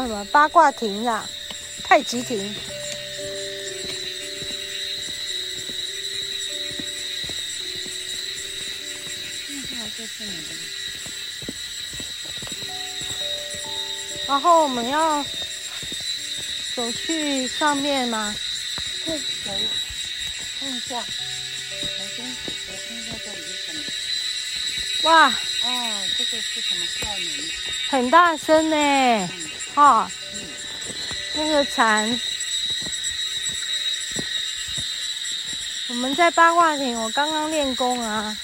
叫什么八卦亭啊，太极亭。然后我们要走去上面吗？对，走，看一下。我先，我看一下这里是什么。哇，哦，这个是什么校门？很大声呢。嗯。哈、哦。那个蝉。我们在八卦亭，我刚刚练功啊。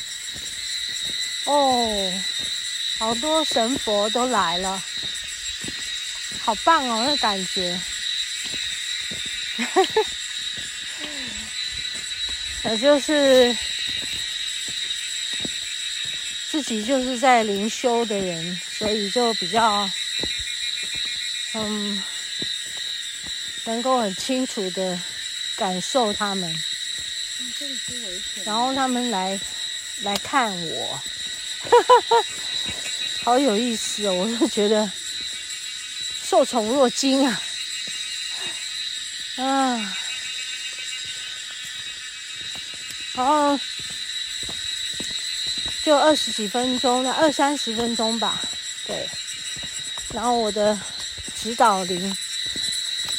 哦，好多神佛都来了。好棒哦，那感觉，我就是自己就是在灵修的人，所以就比较嗯，能够很清楚的感受他们。然后他们来来看我，好有意思哦，我就觉得。受宠若惊啊！啊，然后就二十几分钟，那二三十分钟吧。对，然后我的指导灵，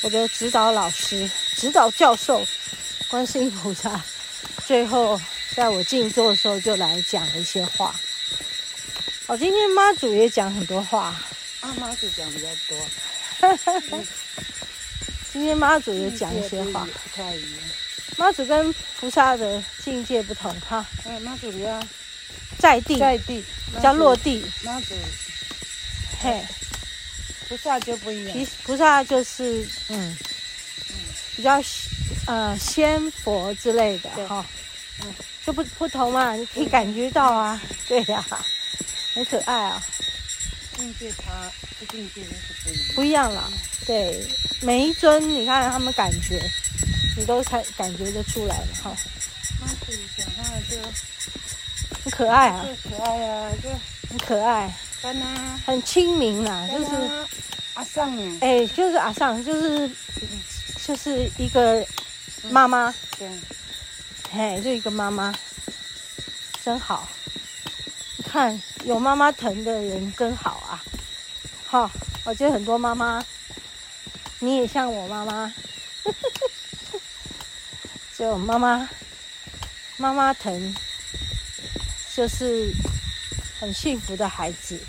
我的指导老师、指导教授，观世音菩萨，最后在我静坐的时候就来讲了一些话。哦，今天妈祖也讲很多话。啊，妈祖讲比较多。今天妈祖也讲一些话，不太一样。妈祖跟菩萨的境界不同，哈。嗯，妈祖比较在地，在地比较落地。妈祖，嘿，菩萨就不一样。菩菩萨就是嗯，嗯，比较呃仙佛之类的哈。嗯，就不不同嘛，你可以感觉到啊。对呀，很可爱啊。境界差，境界是不一样。不一样了，对，每一尊你看他们感觉，你都才感觉得出来了哈。妈祖讲话就很可爱啊，可爱啊，就很可爱，很亲民呐，就是阿桑呢，哎，就是阿尚，就是就是一个妈妈，对，嘿，就一个妈妈，真好。看，有妈妈疼的人真好啊！好，我觉得很多妈妈，你也像我妈妈，就妈妈，妈妈疼，就是很幸福的孩子。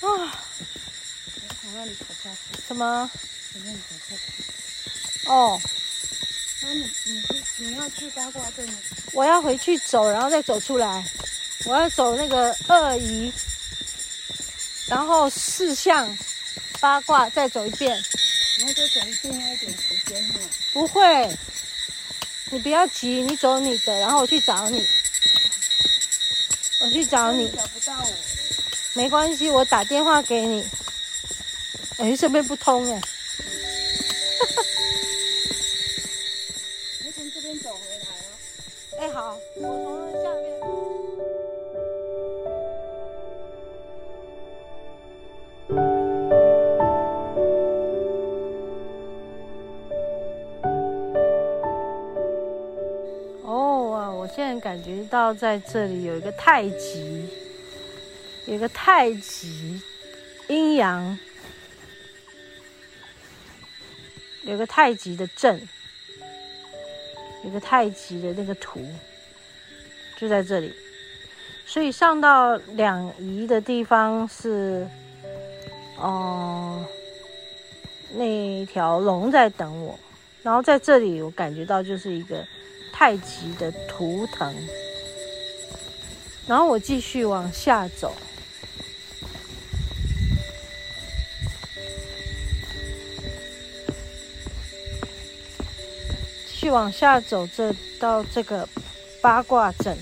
啊！什么？哦。那你你是你要去八卦阵吗？我要回去走，然后再走出来。我要走那个二仪，然后四象八卦再走一遍。然后再走一遍要一点时间哈。不会，你不要急，你走你的，然后我去找你。我去找你。找不到我。没关系，我打电话给你。哎，这边不通哎。好，感觉到在这里有一个太极，有个太极阴阳，有个太极的阵。有个太极的那个图就在这里，所以上到两仪的地方是，哦、呃，那条龙在等我，然后在这里我感觉到就是一个太极的图腾，然后我继续往下走。继续往下走，这到这个八卦阵。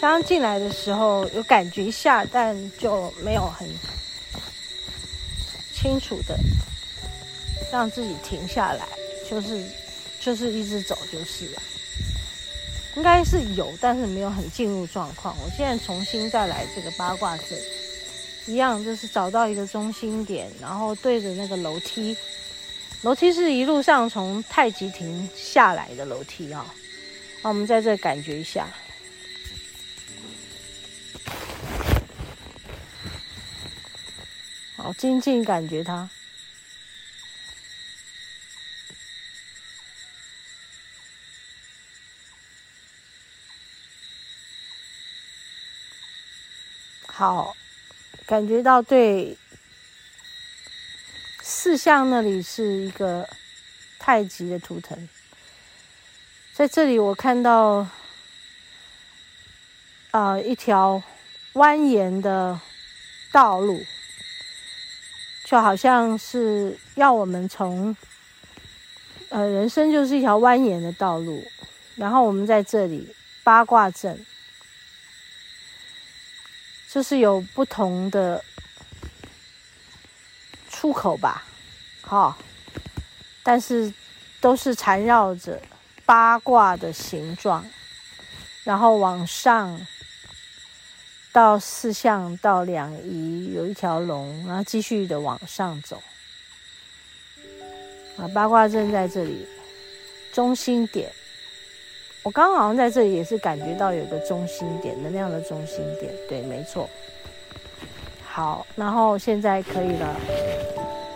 刚刚进来的时候有感觉一下，但就没有很清楚的让自己停下来，就是就是一直走就是了。应该是有，但是没有很进入状况。我现在重新再来这个八卦阵，一样就是找到一个中心点，然后对着那个楼梯，楼梯是一路上从太极亭下来的楼梯啊。那我们在这感觉一下，好，静静感觉它。好，感觉到对，四象那里是一个太极的图腾，在这里我看到啊、一条蜿蜒的道路，就好像是要我们从呃人生就是一条蜿蜒的道路，然后我们在这里八卦阵。就是有不同的出口吧，好、哦，但是都是缠绕着八卦的形状，然后往上到四象到两仪有一条龙，然后继续的往上走。啊，八卦阵在这里中心点。我刚刚好像在这里也是感觉到有个中心点，能量的中心点，对，没错。好，然后现在可以了，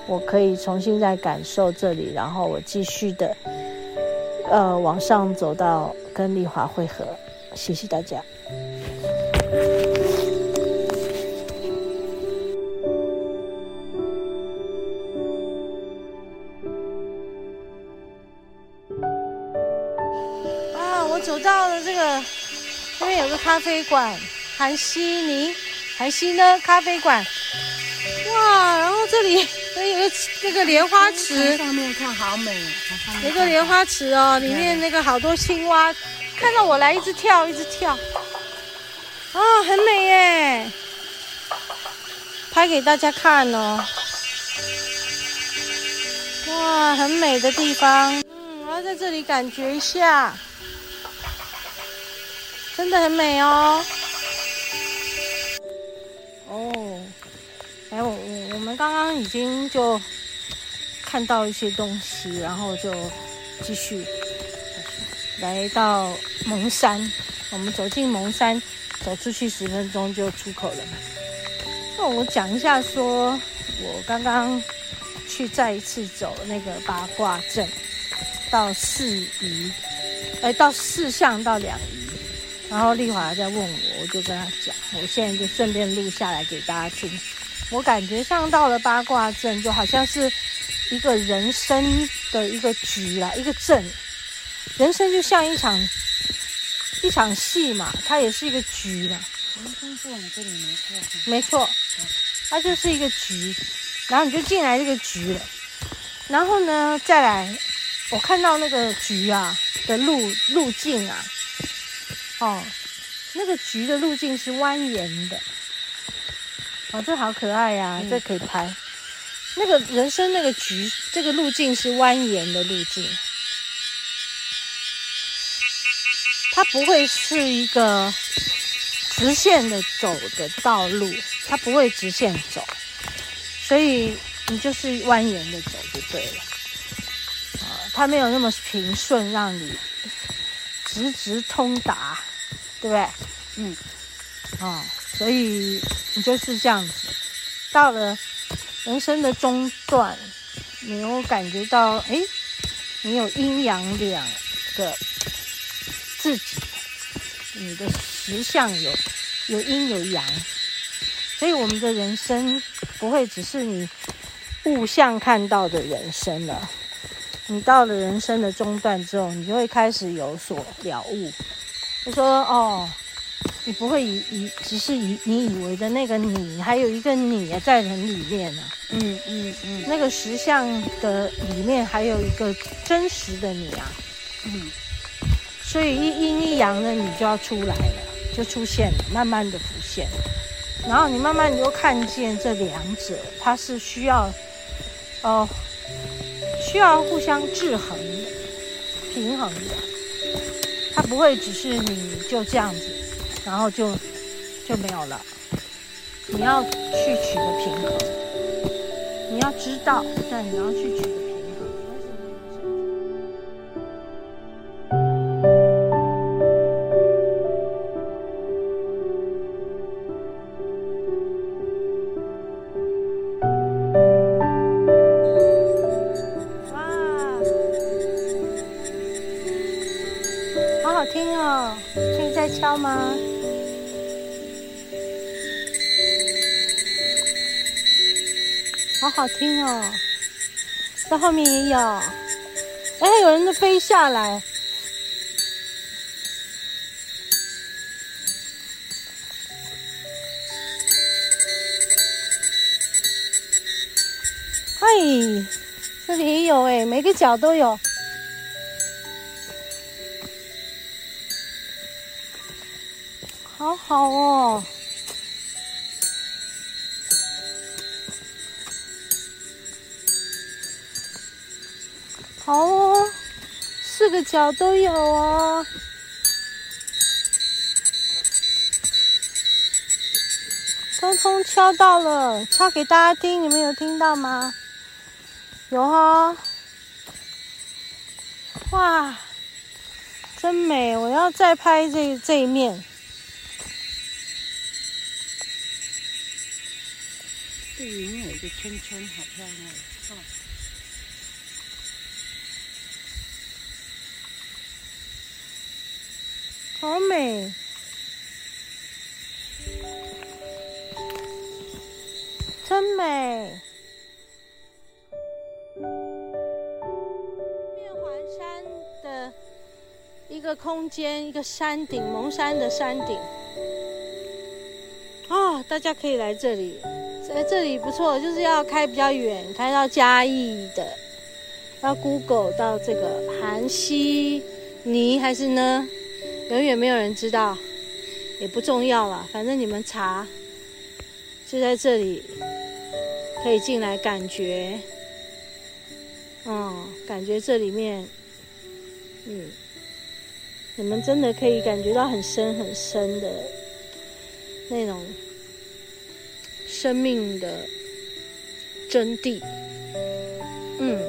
我可以重新再感受这里，然后我继续的，呃，往上走到跟丽华会合。谢谢大家。走到了这个，这边有个咖啡馆，韩熙尼，韩熙呢咖啡馆，哇，然后这里有个那个莲花池，上面看好美，有个莲花池哦，里面那个好多青蛙，看到我来一直跳一直跳，啊，很美耶，拍给大家看哦，哇，很美的地方，嗯，我要在这里感觉一下。真的很美哦！哦，哎，我我我们刚刚已经就看到一些东西，然后就继续来到蒙山。我们走进蒙山，走出去十分钟就出口了。那我讲一下说，说我刚刚去再一次走那个八卦阵，到四仪，哎，到四象到两仪。然后丽华在问我，我就跟他讲，我现在就顺便录下来给大家听。我感觉上到了八卦阵，就好像是一个人生的一个局啦，一个阵。人生就像一场一场戏嘛，它也是一个局嘛。人生是往这里没错。没错，它就是一个局，然后你就进来这个局了。然后呢，再来，我看到那个局啊的路路径啊。哦，那个局的路径是蜿蜒的，哦，这好可爱呀，嗯，这可以拍。那个人生那个局，这个路径是蜿蜒的路径，它不会是一个直线的走的道路，它不会直线走，所以你就是蜿蜒的走就对了。啊，它没有那么平顺，让你直直通达。对不对？嗯，啊、哦，所以你就是这样子，到了人生的中段，你有感觉到，哎，你有阴阳两个自己，你的实相有有阴有阳，所以我们的人生不会只是你物象看到的人生了。你到了人生的中段之后，你就会开始有所了悟。就说哦，你不会以以只是以你以为的那个你，还有一个你在人里面呢、啊。嗯嗯嗯，那个石像的里面还有一个真实的你啊。嗯，所以一阴一阳的你就要出来了，就出现了，慢慢的浮现。然后你慢慢你就看见这两者，它是需要哦，需要互相制衡的、平衡的。它不会只是你就这样子，然后就就没有了。你要去取个平衡，你要知道，但你要去取个。敲吗？好好听哦，在后面也有。哎，有人在飞下来。嘿，这里也有哎，每个角都有。好好哦，好哦，四个角都有哦，通通敲到了，敲给大家听，你们有听到吗？有哈，哇，真美！我要再拍这这一面。这里面有一个圈圈，好漂亮！哦，好美，真美。面环山的一个空间，一个山顶，蒙山的山顶。啊、大家可以来这里。在这里不错，就是要开比较远，开到嘉义的，要 Google 到这个韩西尼还是呢？永远没有人知道，也不重要了，反正你们查，就在这里，可以进来感觉，嗯，感觉这里面，嗯，你们真的可以感觉到很深很深的那种。生命的真谛，嗯。